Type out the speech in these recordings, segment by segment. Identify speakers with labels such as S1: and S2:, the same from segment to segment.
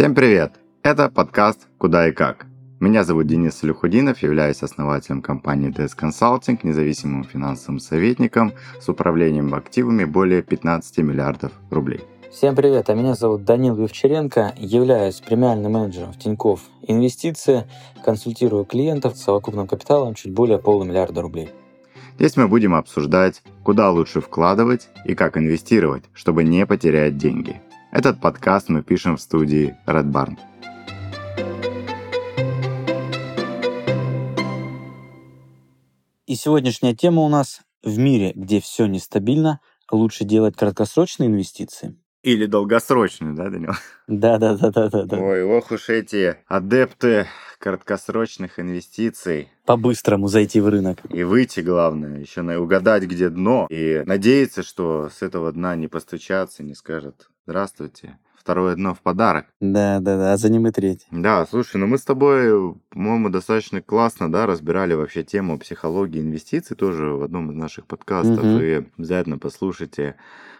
S1: Всем привет! Это подкаст «Куда и как». Меня зовут Денис Люхудинов, являюсь основателем компании DS Consulting, независимым финансовым советником с управлением активами более 15 миллиардов рублей.
S2: Всем привет, а меня зовут Данил Вивчаренко, являюсь премиальным менеджером в Тинькофф Инвестиции, консультирую клиентов с совокупным капиталом чуть более полумиллиарда рублей.
S1: Здесь мы будем обсуждать, куда лучше вкладывать и как инвестировать, чтобы не потерять деньги. Этот подкаст мы пишем в студии Red Barn.
S2: И сегодняшняя тема у нас в мире, где все нестабильно, лучше делать краткосрочные инвестиции
S1: или долгосрочную, да, Данил?
S2: Да, да, да, да, да.
S1: Ой, ох уж эти адепты краткосрочных инвестиций.
S2: По-быстрому зайти в рынок.
S1: И выйти, главное, еще угадать, где дно. И надеяться, что с этого дна не постучаться, не скажет «Здравствуйте, второе дно в подарок.
S2: Да, да, да, а за ним и треть.
S1: Да, слушай, ну мы с тобой, по-моему, достаточно классно, да, разбирали вообще тему психологии инвестиций тоже в одном из наших подкастов. Угу. И обязательно послушайте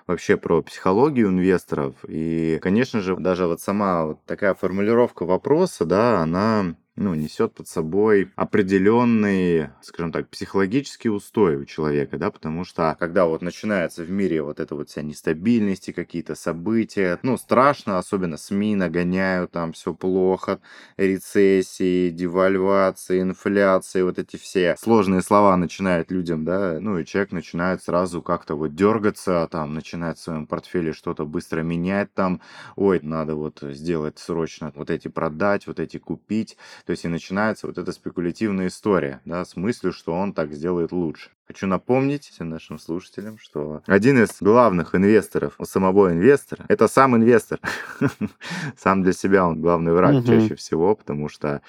S1: вообще про психологию инвесторов. И, конечно же, даже вот сама вот такая формулировка вопроса, да, она ну, несет под собой определенный, скажем так, психологический устой у человека, да, потому что когда вот начинается в мире вот эта вот вся нестабильность, какие-то события, ну, страшно, особенно СМИ нагоняют, там все плохо, рецессии, девальвации, инфляции, вот эти все сложные слова начинают людям, да, ну, и человек начинает сразу как-то вот дергаться, там, начинает в своем портфеле что-то быстро менять, там, ой, надо вот сделать срочно вот эти продать, вот эти купить, то есть и начинается вот эта спекулятивная история, да, с мыслью, что он так сделает лучше. Хочу напомнить всем нашим слушателям, что один из главных инвесторов у самого инвестора – это сам инвестор. сам для себя он главный враг угу. чаще всего, потому что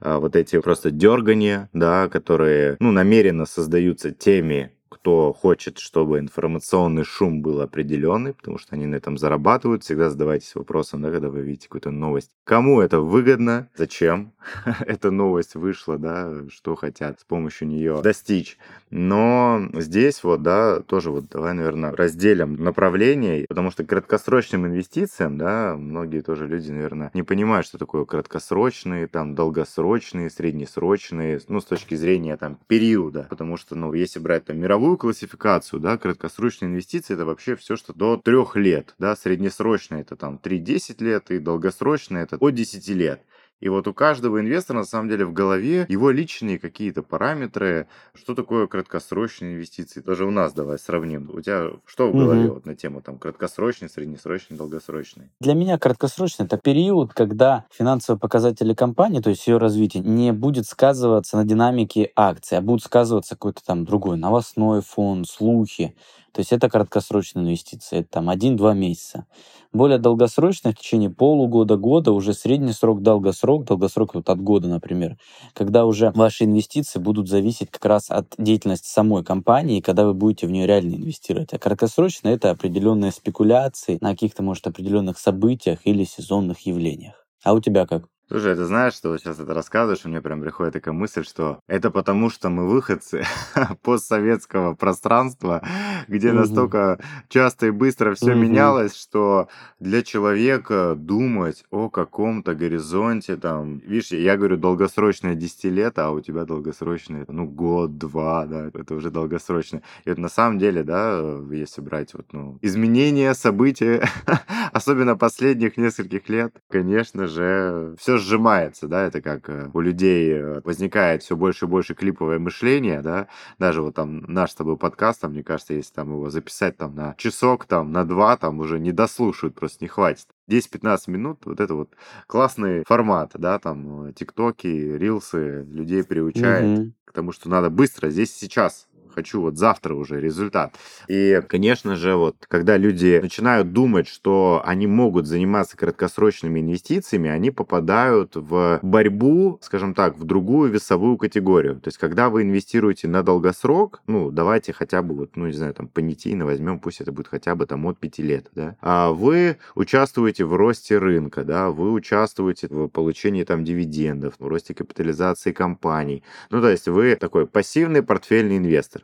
S1: а, вот эти просто дергания, да, которые ну, намеренно создаются теми кто хочет, чтобы информационный шум был определенный, потому что они на этом зарабатывают. Всегда задавайтесь вопросом, да, когда вы видите какую-то новость. Кому это выгодно? Зачем эта новость вышла, да, что хотят с помощью нее достичь. Но здесь вот, да, тоже вот давай, наверное, разделим направление, потому что краткосрочным инвестициям, да, многие тоже люди, наверное, не понимают, что такое краткосрочные, там, долгосрочные, среднесрочные, ну, с точки зрения, там, периода, потому что, ну, если брать, там, мировую мировую классификацию, да, краткосрочные инвестиции это вообще все, что до трех лет, да, среднесрочные это там 3-10 лет и долгосрочные это от 10 лет. И вот у каждого инвестора, на самом деле, в голове его личные какие-то параметры, что такое краткосрочные инвестиции. Даже у нас давай сравним. У тебя что в голове угу. вот на тему там краткосрочный, среднесрочный, долгосрочный?
S2: Для меня краткосрочный это период, когда финансовые показатели компании, то есть ее развитие, не будет сказываться на динамике акций, а будут сказываться какой-то там другой новостной фон, слухи. То есть это краткосрочные инвестиции, это там 1-2 месяца. Более долгосрочные в течение полугода, года, уже средний срок, долгосрок, долгосрок вот от года, например, когда уже ваши инвестиции будут зависеть как раз от деятельности самой компании, когда вы будете в нее реально инвестировать. А краткосрочно это определенные спекуляции на каких-то, может, определенных событиях или сезонных явлениях. А у тебя как?
S1: Слушай, ты знаешь, что вот сейчас это рассказываешь, у меня прям приходит такая мысль, что это потому, что мы выходцы постсоветского пространства, где угу. настолько часто и быстро все угу. менялось, что для человека думать о каком-то горизонте, там, видишь, я говорю долгосрочное 10 лет, а у тебя долгосрочное, ну, год-два, да, это уже долгосрочное. И вот на самом деле, да, если брать вот, ну, изменения, события, особенно последних нескольких лет, конечно же, все сжимается, да, это как э, у людей э, возникает все больше и больше клиповое мышление, да, даже вот там наш с тобой подкаст, там, мне кажется, если там его записать там на часок, там, на два, там уже не дослушают, просто не хватит. 10-15 минут, вот это вот классный формат, да, там, э, тиктоки, рилсы людей приучает угу. к тому, что надо быстро, здесь сейчас хочу вот завтра уже результат. И, конечно же, вот когда люди начинают думать, что они могут заниматься краткосрочными инвестициями, они попадают в борьбу, скажем так, в другую весовую категорию. То есть, когда вы инвестируете на долгосрок, ну, давайте хотя бы вот, ну, не знаю, там, понятийно возьмем, пусть это будет хотя бы там от 5 лет, да, а вы участвуете в росте рынка, да, вы участвуете в получении там дивидендов, в росте капитализации компаний. Ну, то есть, вы такой пассивный портфельный инвестор.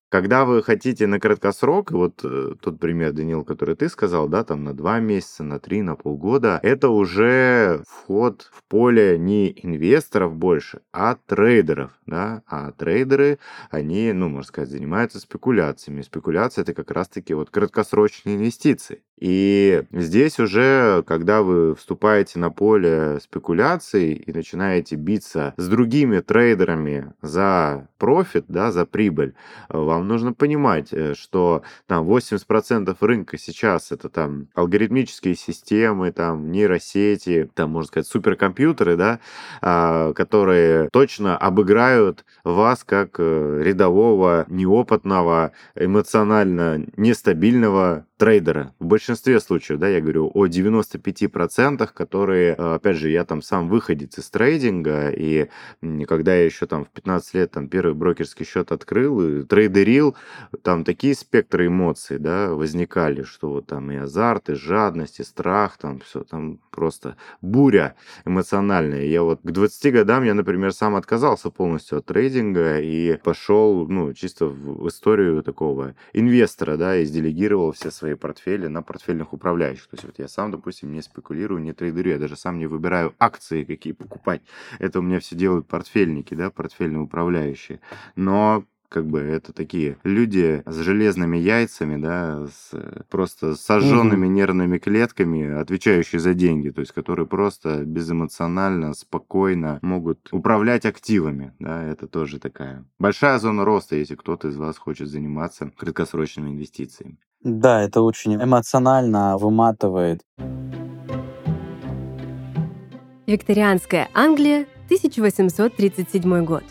S1: Когда вы хотите на краткосрок, вот э, тот пример, Данил, который ты сказал, да, там на два месяца, на три, на полгода, это уже вход в поле не инвесторов больше, а трейдеров, да, а трейдеры, они, ну, можно сказать, занимаются спекуляциями. Спекуляция это как раз-таки вот краткосрочные инвестиции. И здесь уже, когда вы вступаете на поле спекуляций и начинаете биться с другими трейдерами за профит, да, за прибыль, вам нужно понимать, э, что там 80% рынка сейчас это там алгоритмические системы, там нейросети, там, можно сказать, суперкомпьютеры, да, а, которые точно обыграют вас как э, рядового, неопытного, эмоционально нестабильного трейдера. В большинстве случаев, да, я говорю о 95%, которые, э, опять же, я там сам выходец из трейдинга, и когда я еще там в 15 лет там первый брокерский счет открыл и трейдерил, там такие спектры эмоций, да, возникали, что вот там и азарт, и жадность, и страх, там все, там просто буря эмоциональная. Я вот к 20 годам я, например, сам отказался полностью от трейдинга и пошел, ну, чисто в историю такого инвестора, да, и сделегировал все свои свои портфели на портфельных управляющих. То есть вот я сам, допустим, не спекулирую, не трейдерю, я даже сам не выбираю акции, какие покупать. Это у меня все делают портфельники, да, портфельные управляющие. Но как бы это такие люди с железными яйцами, да, с, просто сожженными угу. нервными клетками, отвечающие за деньги, то есть которые просто безэмоционально, спокойно могут управлять активами, да, это тоже такая большая зона роста, если кто-то из вас хочет заниматься краткосрочными инвестициями.
S2: Да, это очень эмоционально выматывает.
S3: Викторианская Англия, 1837 год.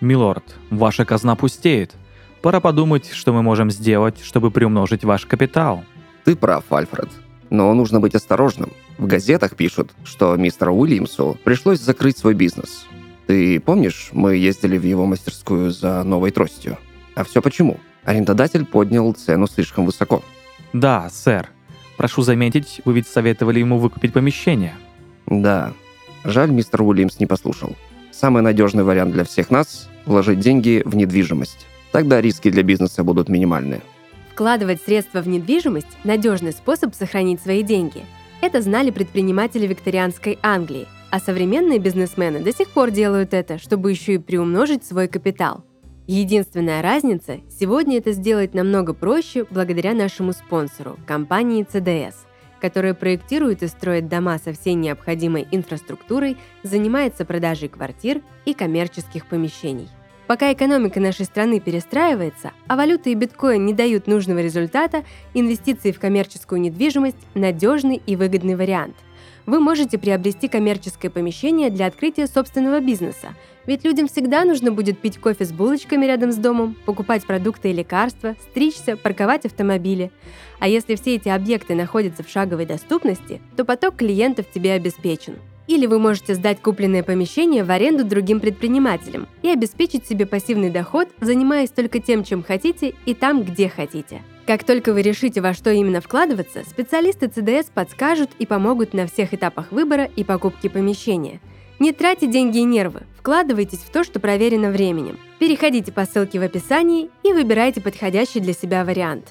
S4: Милорд, ваша казна пустеет. Пора подумать, что мы можем сделать, чтобы приумножить ваш капитал.
S5: Ты прав, Альфред. Но нужно быть осторожным. В газетах пишут, что мистеру Уильямсу пришлось закрыть свой бизнес. Ты помнишь, мы ездили в его мастерскую за новой тростью? А все почему? Арендодатель поднял цену слишком высоко.
S4: Да, сэр. Прошу заметить, вы ведь советовали ему выкупить помещение.
S5: Да. Жаль, мистер Уильямс не послушал. Самый надежный вариант для всех нас – вложить деньги в недвижимость. Тогда риски для бизнеса будут минимальны.
S3: Вкладывать средства в недвижимость – надежный способ сохранить свои деньги. Это знали предприниматели викторианской Англии, а современные бизнесмены до сих пор делают это, чтобы еще и приумножить свой капитал – Единственная разница – сегодня это сделать намного проще благодаря нашему спонсору – компании CDS, которая проектирует и строит дома со всей необходимой инфраструктурой, занимается продажей квартир и коммерческих помещений. Пока экономика нашей страны перестраивается, а валюта и биткоин не дают нужного результата, инвестиции в коммерческую недвижимость – надежный и выгодный вариант – вы можете приобрести коммерческое помещение для открытия собственного бизнеса, ведь людям всегда нужно будет пить кофе с булочками рядом с домом, покупать продукты и лекарства, стричься, парковать автомобили. А если все эти объекты находятся в шаговой доступности, то поток клиентов тебе обеспечен. Или вы можете сдать купленное помещение в аренду другим предпринимателям и обеспечить себе пассивный доход, занимаясь только тем, чем хотите и там, где хотите. Как только вы решите, во что именно вкладываться, специалисты ЦДС подскажут и помогут на всех этапах выбора и покупки помещения. Не тратьте деньги и нервы, вкладывайтесь в то, что проверено временем. Переходите по ссылке в описании и выбирайте подходящий для себя вариант.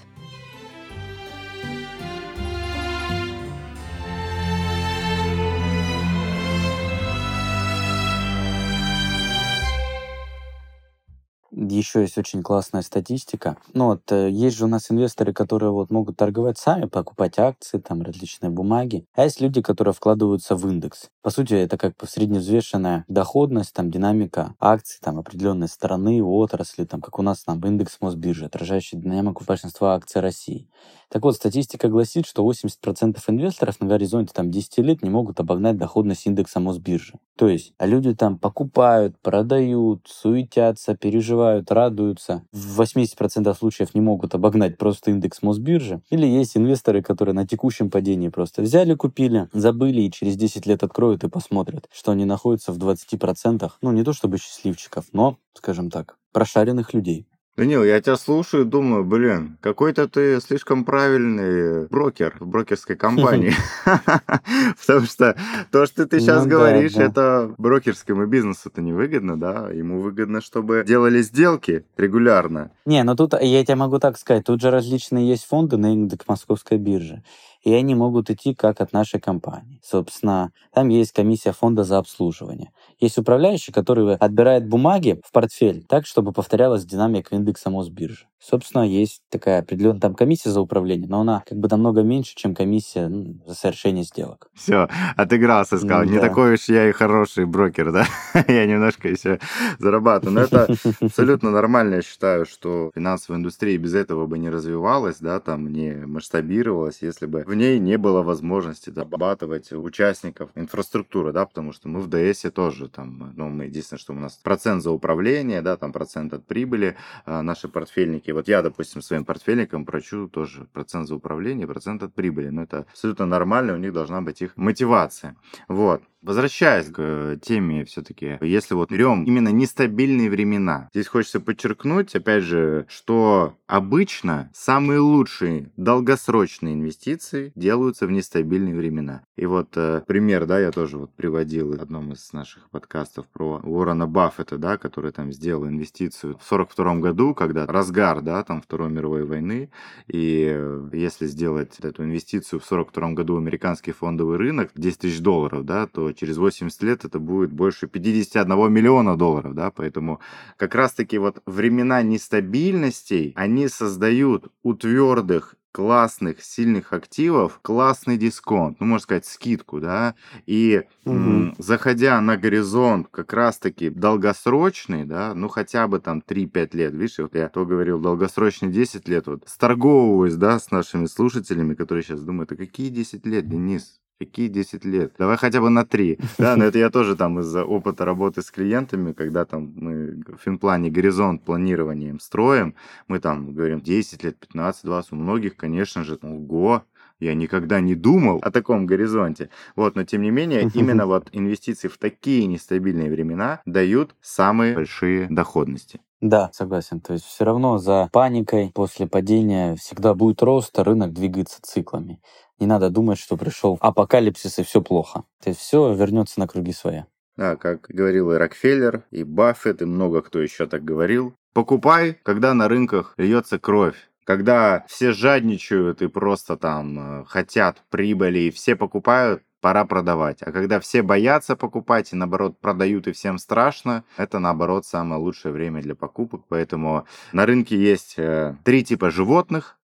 S2: Еще есть очень классная статистика. Ну вот, э, есть же у нас инвесторы, которые вот могут торговать сами, покупать акции, там, различные бумаги. А есть люди, которые вкладываются в индекс. По сути, это как бы средневзвешенная доходность, там, динамика акций, там, определенной страны, отрасли, там, как у нас там индекс Мосбиржи, отражающий динамику большинства акций России. Так вот, статистика гласит, что 80% инвесторов на горизонте там 10 лет не могут обогнать доходность индекса Мосбиржи. То есть, люди там покупают, продают, суетятся, переживают, радуются. В 80% случаев не могут обогнать просто индекс Мосбиржи. Или есть инвесторы, которые на текущем падении просто взяли, купили, забыли и через 10 лет откроют и посмотрят, что они находятся в 20%. Ну, не то чтобы счастливчиков, но, скажем так, прошаренных людей.
S1: Данил, я тебя слушаю, думаю, блин, какой-то ты слишком правильный брокер в брокерской компании. Потому что то, что ты сейчас
S2: Ну
S1: говоришь, это брокерскому бизнесу-то невыгодно, да? Ему выгодно, чтобы делали сделки регулярно.
S2: Не, ну тут я тебе могу так сказать, тут же различные есть фонды на индекс Московской биржи, и они могут идти как от нашей компании. Собственно, там есть комиссия фонда за обслуживание. Есть управляющий, который отбирает бумаги в портфель так, чтобы повторялась динамика индекса Мосбиржи. Собственно, есть такая определенная там комиссия за управление, но она как бы намного меньше, чем комиссия ну, за совершение сделок.
S1: Все, отыгрался, сказал. Не
S2: Да.
S1: такой уж я и хороший брокер, да? я немножко еще зарабатываю. Но это абсолютно нормально, я считаю, что финансовая индустрия без этого бы не развивалась, да, там не масштабировалась, если бы в ней не было возможности зарабатывать участников инфраструктуры, да, потому что мы в ДСе тоже там, ну, мы единственное, что у нас процент за управление, да, там процент от прибыли, а наши портфельники, вот я, допустим, своим портфельникам прочу тоже процент за управление, процент от прибыли, но это абсолютно нормально, у них должна быть их мотивация. Вот. Возвращаясь к э, теме все-таки, если вот берем именно нестабильные времена, здесь хочется подчеркнуть, опять же, что обычно самые лучшие долгосрочные инвестиции делаются в нестабильные времена. И вот э, пример, да, я тоже вот приводил в одном из наших подкастов про Уоррена Баффета, да, который там сделал инвестицию в 42 году, когда разгар, да, там Второй мировой войны, и э, если сделать эту инвестицию в 42 году в американский фондовый рынок 10 тысяч долларов, да, то через 80 лет это будет больше 51 миллиона долларов, да, поэтому как раз-таки вот времена нестабильностей, они создают у твердых классных, сильных активов классный дисконт, ну, можно сказать, скидку, да, и м,
S2: Мгм.
S1: заходя на горизонт как раз-таки долгосрочный, да, ну, хотя бы там 3-5 лет, видишь, вот я то говорил, долгосрочный 10 лет, вот, сторговываюсь, да, с нашими слушателями, которые сейчас думают, а какие 10 лет, Денис? Какие 10 лет? Давай хотя бы на 3. Да, но это я тоже там из-за опыта работы с клиентами, когда там мы в финплане горизонт планирования им строим, мы там говорим 10 лет, 15, 20, у многих, конечно же, ого, я никогда не думал о таком горизонте. Вот, но тем не менее, именно вот инвестиции в такие нестабильные времена дают самые большие доходности.
S2: Да, согласен. То есть все равно за паникой после падения всегда будет рост, а рынок двигается циклами. Не надо думать, что пришел апокалипсис и все плохо. То есть все вернется на круги своя.
S1: Да, как говорил и Рокфеллер, и Баффет, и много кто еще так говорил. Покупай, когда на рынках льется кровь. Когда все жадничают и просто там э, хотят прибыли, и все покупают, пора продавать. А когда все боятся покупать и наоборот продают и всем страшно, это наоборот самое лучшее время для покупок. Поэтому на рынке есть э, три типа животных.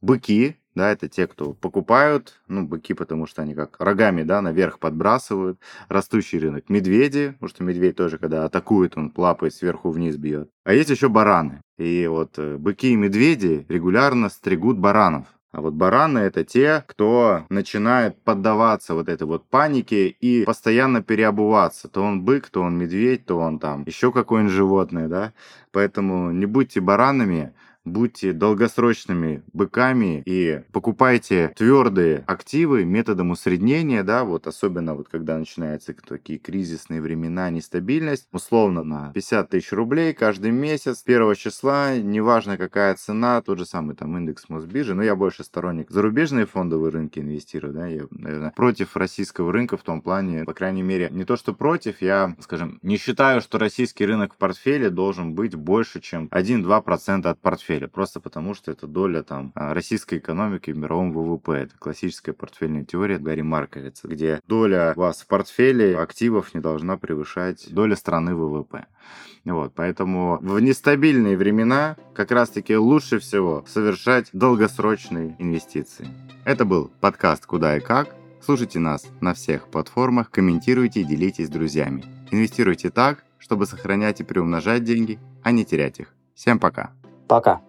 S1: Быки, да, это те, кто покупают, ну, быки, потому что они как рогами, да, наверх подбрасывают. Растущий рынок. Медведи, потому что медведь тоже, когда атакует, он плапает сверху вниз бьет. А есть еще бараны. И вот э, быки и медведи регулярно стригут баранов. А вот бараны это те, кто начинает поддаваться вот этой вот панике и постоянно переобуваться. То он бык, то он медведь, то он там еще какое-нибудь животное, да. Поэтому не будьте баранами, будьте долгосрочными быками и покупайте твердые активы методом усреднения, да, вот особенно вот когда начинаются такие кризисные времена, нестабильность, условно на 50 тысяч рублей каждый месяц, 1 числа, неважно какая цена, тот же самый там индекс Мосбиржи, но я больше сторонник зарубежные фондовые рынки инвестирую, да, я, наверное, против российского рынка в том плане, по крайней мере, не то что против, я, скажем, не считаю, что российский рынок в портфеле должен быть больше, чем 1-2% от портфеля, просто потому что это доля там а, российской экономики в мировом ВВП. Это классическая портфельная теория Гарри Марковица, где доля вас в портфеле активов не должна превышать доля страны ВВП. Вот, поэтому в нестабильные времена как раз-таки лучше всего совершать долгосрочные инвестиции. Это был подкаст «Куда и как». Слушайте нас на всех платформах, комментируйте и делитесь с друзьями. Инвестируйте так, чтобы сохранять и приумножать деньги, а не терять их. Всем пока!
S2: Пока.